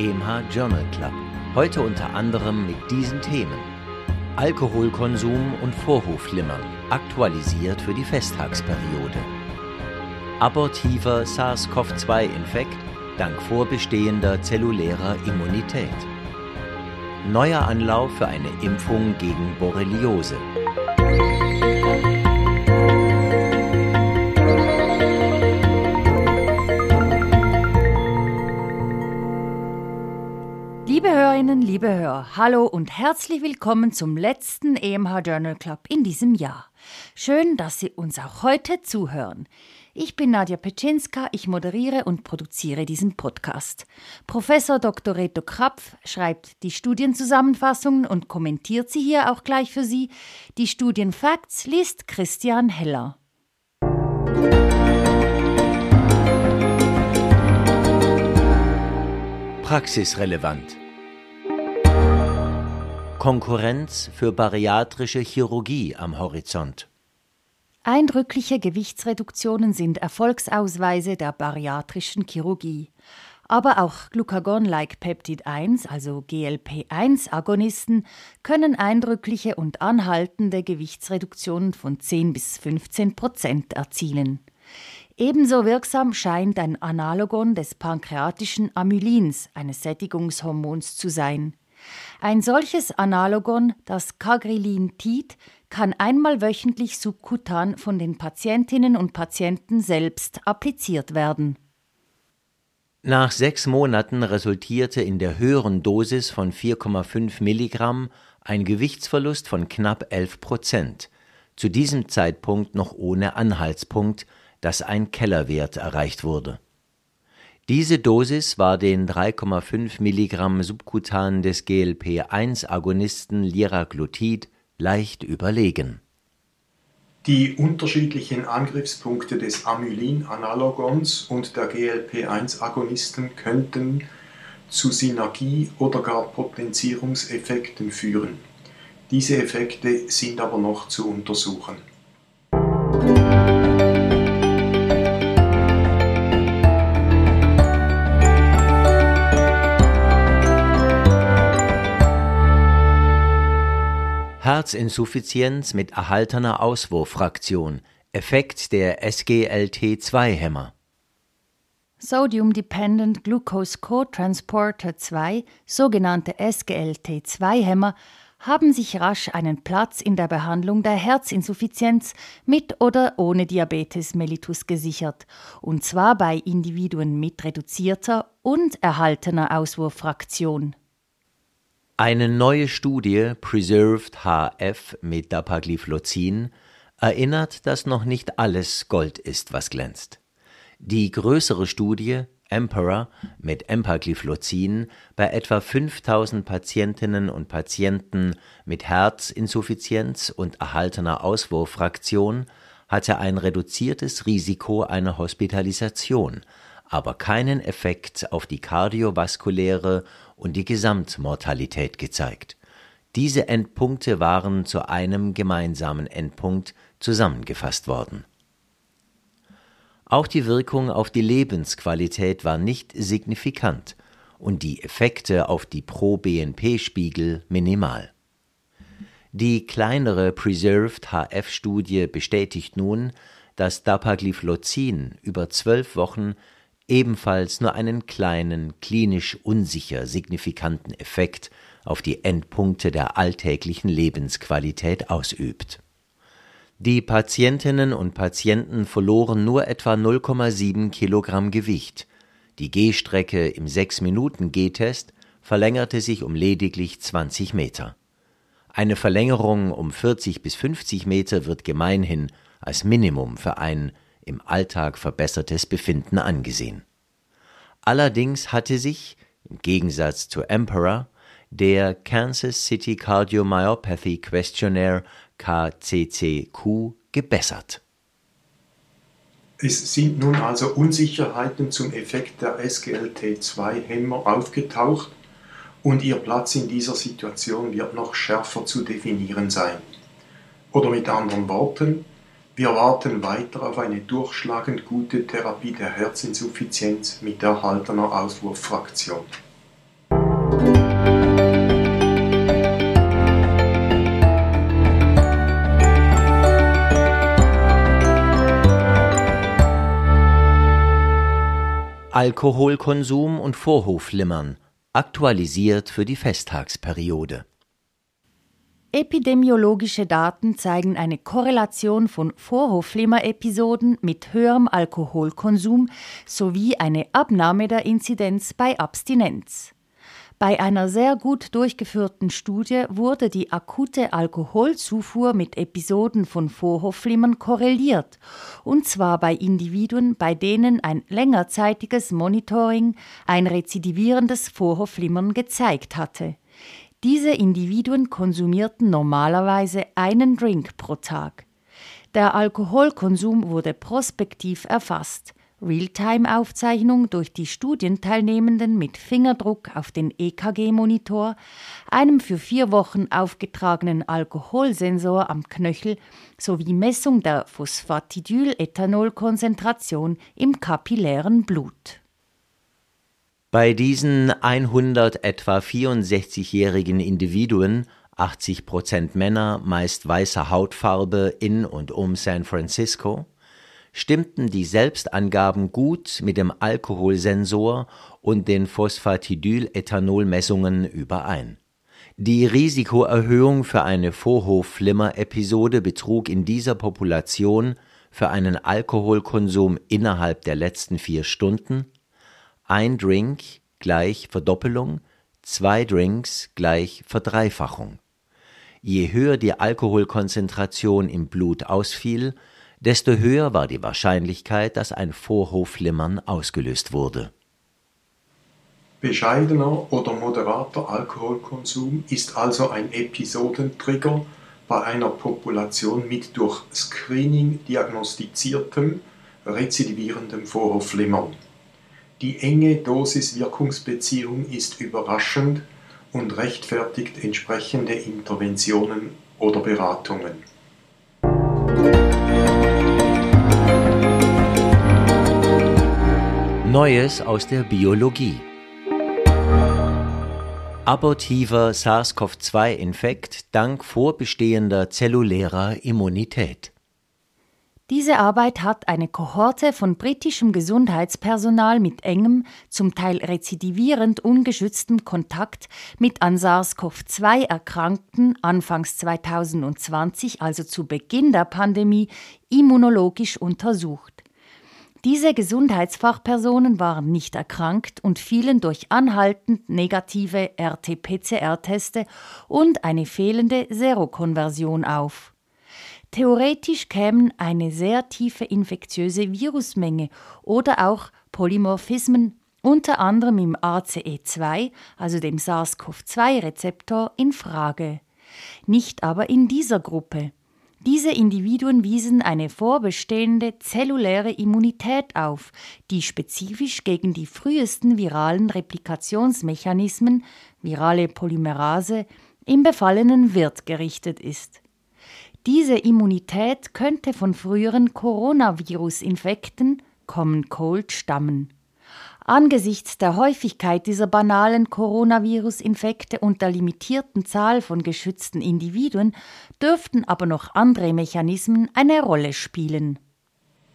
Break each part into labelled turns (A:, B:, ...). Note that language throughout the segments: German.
A: EMH Journal Club. Heute unter anderem mit diesen Themen. Alkoholkonsum und Vorhofflimmern, aktualisiert für die Festtagsperiode. Abortiver SARS-CoV-2-Infekt dank vorbestehender zellulärer Immunität. Neuer Anlauf für eine Impfung gegen Borreliose.
B: Hörerinnen, liebe Hörer, hallo und herzlich willkommen zum letzten EMH Journal Club in diesem Jahr. Schön, dass Sie uns auch heute zuhören. Ich bin Nadja Petschinska, ich moderiere und produziere diesen Podcast. Professor Dr. Reto Krapf schreibt die Studienzusammenfassungen und kommentiert sie hier auch gleich für Sie. Die Studienfacts liest Christian Heller.
A: Praxisrelevant Konkurrenz für bariatrische Chirurgie am Horizont.
B: Eindrückliche Gewichtsreduktionen sind Erfolgsausweise der bariatrischen Chirurgie. Aber auch Glucagon-like Peptid 1, also GLP-1-Agonisten, können eindrückliche und anhaltende Gewichtsreduktionen von 10 bis 15 Prozent erzielen. Ebenso wirksam scheint ein Analogon des pankreatischen Amylins, eines Sättigungshormons, zu sein. Ein solches Analogon, das Cagrilintid, kann einmal wöchentlich subkutan von den Patientinnen und Patienten selbst appliziert werden.
A: Nach sechs Monaten resultierte in der höheren Dosis von 4,5 Milligramm ein Gewichtsverlust von knapp 11 Prozent, zu diesem Zeitpunkt noch ohne Anhaltspunkt, dass ein Kellerwert erreicht wurde. Diese Dosis war den 3,5 Milligramm subkutan des GLP-1-Agonisten Liraglutid leicht überlegen.
C: Die unterschiedlichen Angriffspunkte des Amylin-Analogons und der GLP-1-Agonisten könnten zu Synergie- oder gar Potenzierungseffekten führen. Diese Effekte sind aber noch zu untersuchen.
A: Herzinsuffizienz mit erhaltener Auswurffraktion, Effekt der SGLT2-Hämmer.
B: Sodium-Dependent Glucose Co-Transporter 2, sogenannte SGLT2-Hämmer, haben sich rasch einen Platz in der Behandlung der Herzinsuffizienz mit oder ohne Diabetes mellitus gesichert, und zwar bei Individuen mit reduzierter und erhaltener Auswurffraktion.
A: Eine neue Studie Preserved HF mit Dapagliflozin erinnert, dass noch nicht alles Gold ist, was glänzt. Die größere Studie Emperor mit Empagliflozin bei etwa 5000 Patientinnen und Patienten mit Herzinsuffizienz und erhaltener Auswurffraktion hatte ein reduziertes Risiko einer Hospitalisation, aber keinen Effekt auf die kardiovaskuläre und die Gesamtmortalität gezeigt. Diese Endpunkte waren zu einem gemeinsamen Endpunkt zusammengefasst worden. Auch die Wirkung auf die Lebensqualität war nicht signifikant und die Effekte auf die Pro-BNP-Spiegel minimal. Die kleinere Preserved HF-Studie bestätigt nun, dass Dapagliflozin über zwölf Wochen ebenfalls nur einen kleinen, klinisch unsicher signifikanten Effekt auf die Endpunkte der alltäglichen Lebensqualität ausübt. Die Patientinnen und Patienten verloren nur etwa 0,7 Kilogramm Gewicht. Die Gehstrecke im 6-Minuten-Gehtest verlängerte sich um lediglich 20 Meter. Eine Verlängerung um 40 bis 50 Meter wird gemeinhin als Minimum für ein im Alltag verbessertes Befinden angesehen. Allerdings hatte sich, im Gegensatz zu Emperor, der Kansas City Cardiomyopathy Questionnaire KCCQ gebessert.
C: Es sind nun also Unsicherheiten zum Effekt der SGLT2-Hämmer aufgetaucht und ihr Platz in dieser Situation wird noch schärfer zu definieren sein. Oder mit anderen Worten, Wir warten weiter auf eine durchschlagend gute Therapie der Herzinsuffizienz mit erhaltener Auswurffraktion.
A: Alkoholkonsum und Vorhofflimmern aktualisiert für die Festtagsperiode.
B: Epidemiologische Daten zeigen eine Korrelation von Vorhofflimmer-Episoden mit höherem Alkoholkonsum sowie eine Abnahme der Inzidenz bei Abstinenz. Bei einer sehr gut durchgeführten Studie wurde die akute Alkoholzufuhr mit Episoden von Vorhofflimmern korreliert, und zwar bei Individuen, bei denen ein längerzeitiges Monitoring ein rezidivierendes Vorhofflimmern gezeigt hatte. Diese Individuen konsumierten normalerweise einen Drink pro Tag. Der Alkoholkonsum wurde prospektiv erfasst. Realtime-Aufzeichnung durch die Studienteilnehmenden mit Fingerdruck auf den EKG-Monitor, einem für vier Wochen aufgetragenen Alkoholsensor am Knöchel sowie Messung der Phosphatidylethanolkonzentration im kapillären Blut.
A: Bei diesen 100 etwa 64-jährigen Individuen 80 Prozent Männer, meist weißer Hautfarbe in und um San Francisco, stimmten die Selbstangaben gut mit dem Alkoholsensor und den Phosphatidylethanol-Messungen überein. Die Risikoerhöhung für eine Vorhofflimmer-Episode betrug in dieser Population für einen Alkoholkonsum innerhalb der letzten vier Stunden ein Drink gleich Verdoppelung, zwei Drinks gleich Verdreifachung. Je höher die Alkoholkonzentration im Blut ausfiel, desto höher war die Wahrscheinlichkeit, dass ein Vorhofflimmern ausgelöst wurde.
C: Bescheidener oder moderater Alkoholkonsum ist also ein Episodentrigger bei einer Population mit durch Screening diagnostiziertem rezidivierendem Vorhofflimmern. Die enge Dosis-Wirkungsbeziehung ist überraschend und rechtfertigt entsprechende Interventionen oder Beratungen.
A: Neues aus der Biologie. Abortiver SARS-CoV-2-Infekt dank vorbestehender zellulärer Immunität.
B: Diese Arbeit hat eine Kohorte von britischem Gesundheitspersonal mit engem, zum Teil rezidivierend ungeschütztem Kontakt mit an SARS-CoV-2 Erkrankten anfangs 2020, also zu Beginn der Pandemie, immunologisch untersucht. Diese Gesundheitsfachpersonen waren nicht erkrankt und fielen durch anhaltend negative RT-PCR-Teste und eine fehlende Serokonversion auf. Theoretisch kämen eine sehr tiefe infektiöse Virusmenge oder auch Polymorphismen unter anderem im ACE2, also dem SARS-CoV-2-Rezeptor, in Frage. Nicht aber in dieser Gruppe. Diese Individuen wiesen eine vorbestehende zelluläre Immunität auf, die spezifisch gegen die frühesten viralen Replikationsmechanismen, virale Polymerase, im befallenen Wirt gerichtet ist. Diese Immunität könnte von früheren Coronavirus-Infekten, Common Cold, stammen. Angesichts der Häufigkeit dieser banalen Coronavirus-Infekte und der limitierten Zahl von geschützten Individuen dürften aber noch andere Mechanismen eine Rolle spielen.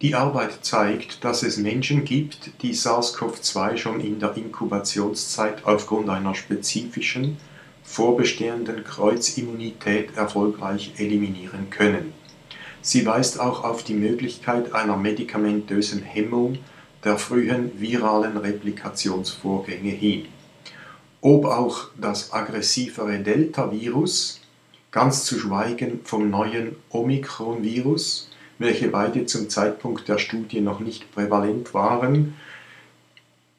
C: Die Arbeit zeigt, dass es Menschen gibt, die SARS-CoV-2 schon in der Inkubationszeit aufgrund einer spezifischen, vorbestehenden Kreuzimmunität erfolgreich eliminieren können. Sie weist auch auf die Möglichkeit einer medikamentösen Hemmung der frühen viralen Replikationsvorgänge hin. Ob auch das aggressivere Delta-Virus, ganz zu schweigen vom neuen Omikron-Virus, welche beide zum Zeitpunkt der Studie noch nicht prävalent waren,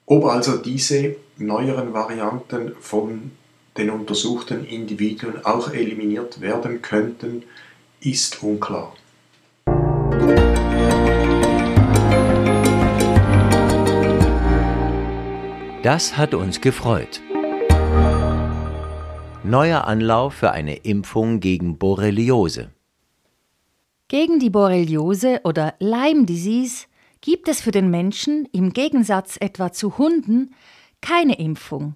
C: ob also diese neueren Varianten von den untersuchten Individuen auch eliminiert werden könnten, ist unklar.
A: Das hat uns gefreut. Neuer Anlauf für eine Impfung gegen Borreliose.
B: Gegen die Borreliose oder Lyme Disease gibt es für den Menschen im Gegensatz etwa zu Hunden keine Impfung.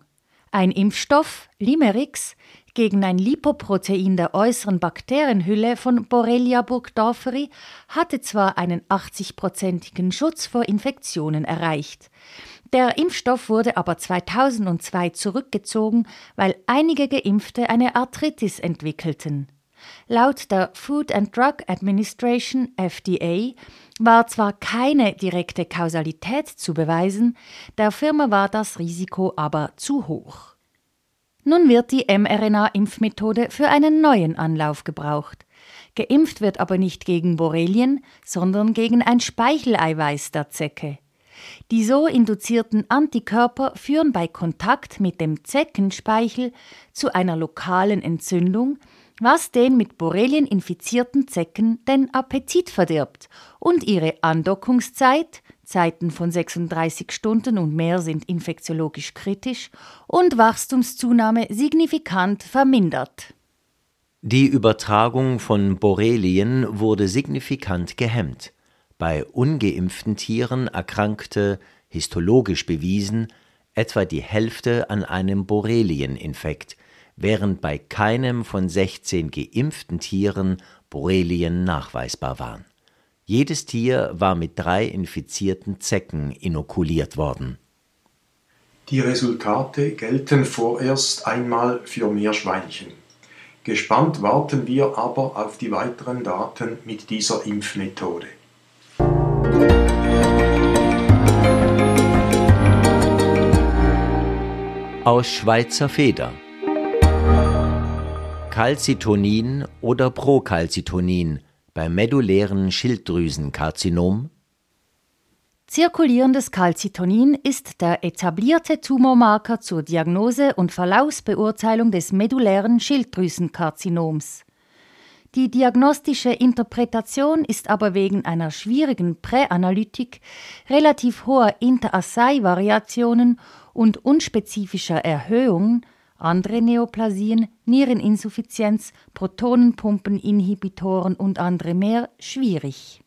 B: Ein Impfstoff, Limerix, gegen ein Lipoprotein der äußeren Bakterienhülle von Borrelia burgdorferi hatte zwar einen 80-prozentigen Schutz vor Infektionen erreicht. Der Impfstoff wurde aber 2002 zurückgezogen, weil einige Geimpfte eine Arthritis entwickelten. Laut der Food and Drug Administration FDA war zwar keine direkte Kausalität zu beweisen, der Firma war das Risiko aber zu hoch. Nun wird die mRNA-Impfmethode für einen neuen Anlauf gebraucht. Geimpft wird aber nicht gegen Borrelien, sondern gegen ein Speicheleiweiß der Zecke. Die so induzierten Antikörper führen bei Kontakt mit dem Zeckenspeichel zu einer lokalen Entzündung, was den mit Borrelien infizierten Zecken den Appetit verdirbt und ihre Andockungszeit, Zeiten von 36 Stunden und mehr sind infektiologisch kritisch, und Wachstumszunahme signifikant vermindert.
A: Die Übertragung von Borrelien wurde signifikant gehemmt. Bei ungeimpften Tieren erkrankte, histologisch bewiesen, etwa die Hälfte an einem Borrelieninfekt, während bei keinem von 16 geimpften Tieren Borrelien nachweisbar waren. Jedes Tier war mit drei infizierten Zecken inokuliert worden.
C: Die Resultate gelten vorerst einmal für Meerschweinchen. Gespannt warten wir aber auf die weiteren Daten mit dieser Impfmethode.
A: Aus Schweizer Feder Calcitonin oder Procalcitonin beim medullären Schilddrüsenkarzinom?
B: Zirkulierendes Calcitonin ist der etablierte Tumormarker zur Diagnose und Verlaufsbeurteilung des medullären Schilddrüsenkarzinoms. Die diagnostische Interpretation ist aber wegen einer schwierigen Präanalytik, relativ hoher Interassay-Variationen und unspezifischer Erhöhungen andere Neoplasien, Niereninsuffizienz, Protonenpumpeninhibitoren und andere mehr schwierig.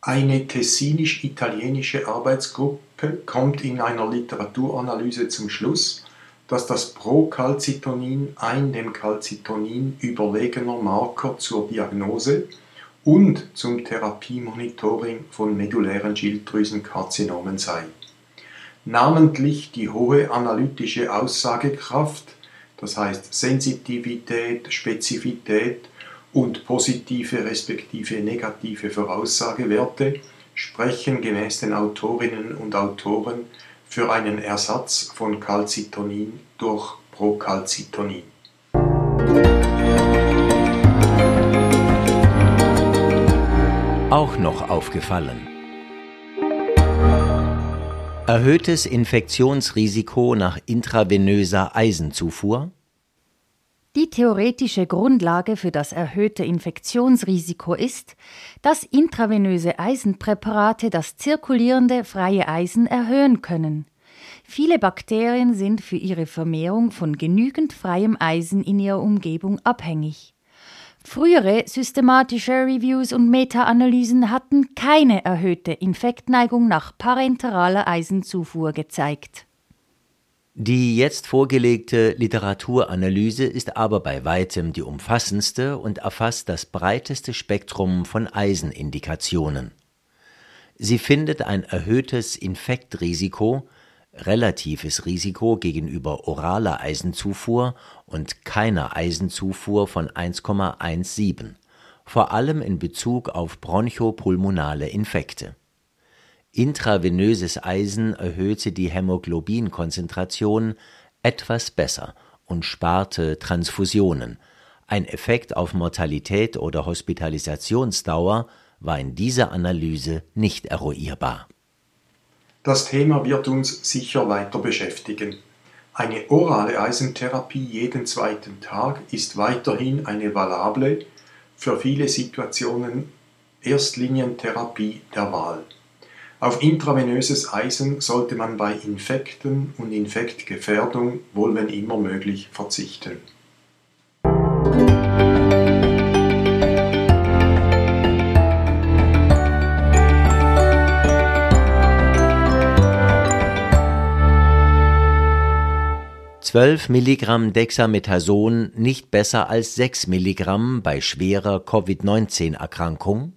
C: Eine tessinisch-italienische Arbeitsgruppe kommt in einer Literaturanalyse zum Schluss, dass das Procalcitonin ein dem Calcitonin überlegener Marker zur Diagnose und zum Therapiemonitoring von medullären Schilddrüsenkarzinomen sei namentlich die hohe analytische Aussagekraft, das heißt Sensitivität, Spezifität und positive respektive negative Voraussagewerte sprechen gemäß den Autorinnen und Autoren für einen Ersatz von Calcitonin durch Procalcitonin.
A: Auch noch aufgefallen. Erhöhtes Infektionsrisiko nach intravenöser Eisenzufuhr?
B: Die theoretische Grundlage für das erhöhte Infektionsrisiko ist, dass intravenöse Eisenpräparate das zirkulierende freie Eisen erhöhen können. Viele Bakterien sind für ihre Vermehrung von genügend freiem Eisen in ihrer Umgebung abhängig. Frühere systematische Reviews und Meta-Analysen hatten keine erhöhte Infektneigung nach parenteraler Eisenzufuhr gezeigt.
A: Die jetzt vorgelegte Literaturanalyse ist aber bei weitem die umfassendste und erfasst das breiteste Spektrum von Eisenindikationen. Sie findet ein erhöhtes Infektrisiko relatives Risiko gegenüber oraler Eisenzufuhr und keiner Eisenzufuhr von 1,17, vor allem in Bezug auf bronchopulmonale Infekte. Intravenöses Eisen erhöhte die Hämoglobinkonzentration etwas besser und sparte Transfusionen. Ein Effekt auf Mortalität oder Hospitalisationsdauer war in dieser Analyse nicht eruierbar
C: das Thema wird uns sicher weiter beschäftigen. Eine orale Eisentherapie jeden zweiten Tag ist weiterhin eine valable, für viele Situationen Erstlinientherapie der Wahl. Auf intravenöses Eisen sollte man bei Infekten und Infektgefährdung wohl wenn immer möglich verzichten.
A: 12 Milligramm Dexamethason nicht besser als 6 Milligramm bei schwerer Covid-19-Erkrankung?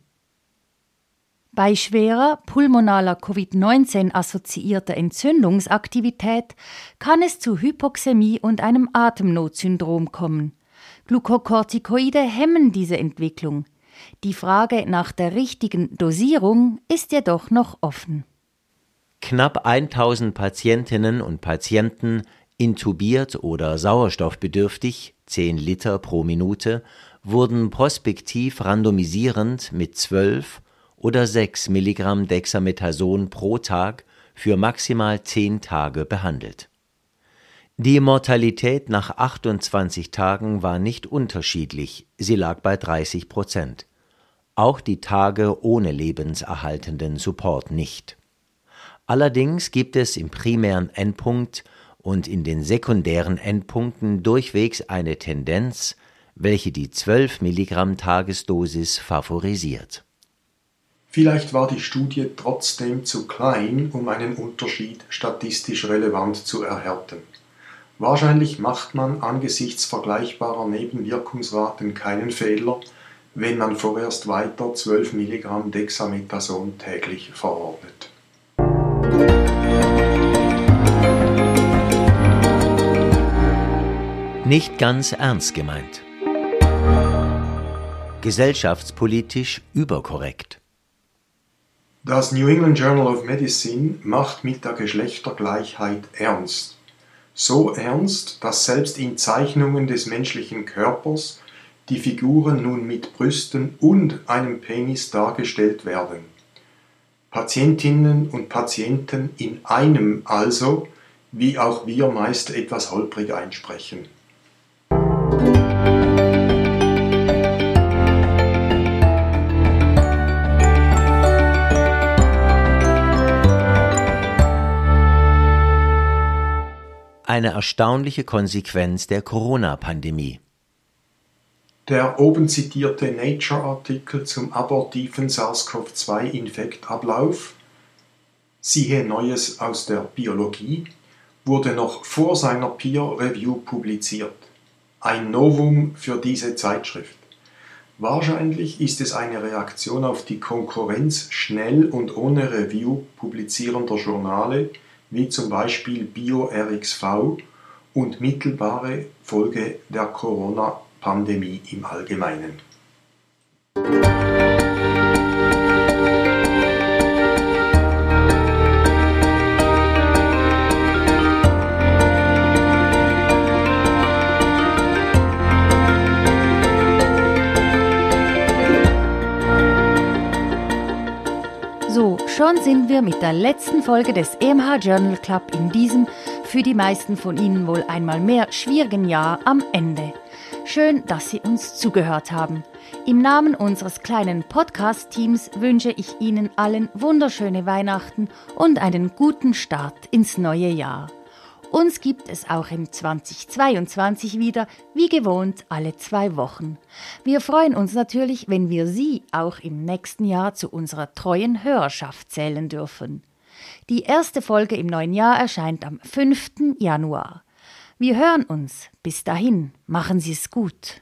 B: Bei schwerer pulmonaler Covid-19-assoziierter Entzündungsaktivität kann es zu Hypoxämie und einem Atemnotsyndrom kommen. Glukokortikoide hemmen diese Entwicklung. Die Frage nach der richtigen Dosierung ist jedoch noch offen.
A: Knapp 1000 Patientinnen und Patienten intubiert oder sauerstoffbedürftig 10 Liter pro Minute wurden prospektiv randomisierend mit 12 oder 6 Milligramm Dexamethason pro Tag für maximal 10 Tage behandelt. Die Mortalität nach 28 Tagen war nicht unterschiedlich, sie lag bei 30 Prozent. Auch die Tage ohne lebenserhaltenden Support nicht. Allerdings gibt es im primären Endpunkt und in den sekundären Endpunkten durchwegs eine Tendenz, welche die 12 Milligramm Tagesdosis favorisiert.
C: Vielleicht war die Studie trotzdem zu klein, um einen Unterschied statistisch relevant zu erhärten. Wahrscheinlich macht man angesichts vergleichbarer Nebenwirkungsraten keinen Fehler, wenn man vorerst weiter 12 Milligramm Dexamethason täglich verordnet.
A: Nicht ganz ernst gemeint. Gesellschaftspolitisch überkorrekt.
C: Das New England Journal of Medicine macht mit der Geschlechtergleichheit ernst. So ernst, dass selbst in Zeichnungen des menschlichen Körpers die Figuren nun mit Brüsten und einem Penis dargestellt werden. Patientinnen und Patienten in einem also, wie auch wir meist etwas holprig einsprechen.
A: Eine erstaunliche Konsequenz der Corona-Pandemie.
C: Der oben zitierte Nature-Artikel zum abortiven SARS-CoV-2-Infektablauf, siehe Neues aus der Biologie, wurde noch vor seiner Peer Review publiziert. Ein Novum für diese Zeitschrift. Wahrscheinlich ist es eine Reaktion auf die Konkurrenz schnell und ohne Review publizierender Journale, wie zum Beispiel BioRxV und mittelbare Folge der Corona-Pandemie. Pandemie im Allgemeinen.
B: Sind wir mit der letzten Folge des EMH Journal Club in diesem, für die meisten von Ihnen wohl einmal mehr schwierigen Jahr am Ende. Schön, dass Sie uns zugehört haben. Im Namen unseres kleinen Podcast-Teams wünsche ich Ihnen allen wunderschöne Weihnachten und einen guten Start ins neue Jahr. Uns gibt es auch im 2022 wieder, wie gewohnt, alle zwei Wochen. Wir freuen uns natürlich, wenn wir Sie auch im nächsten Jahr zu unserer treuen Hörerschaft zählen dürfen. Die erste Folge im neuen Jahr erscheint am 5. Januar. Wir hören uns. Bis dahin, machen Sie es gut.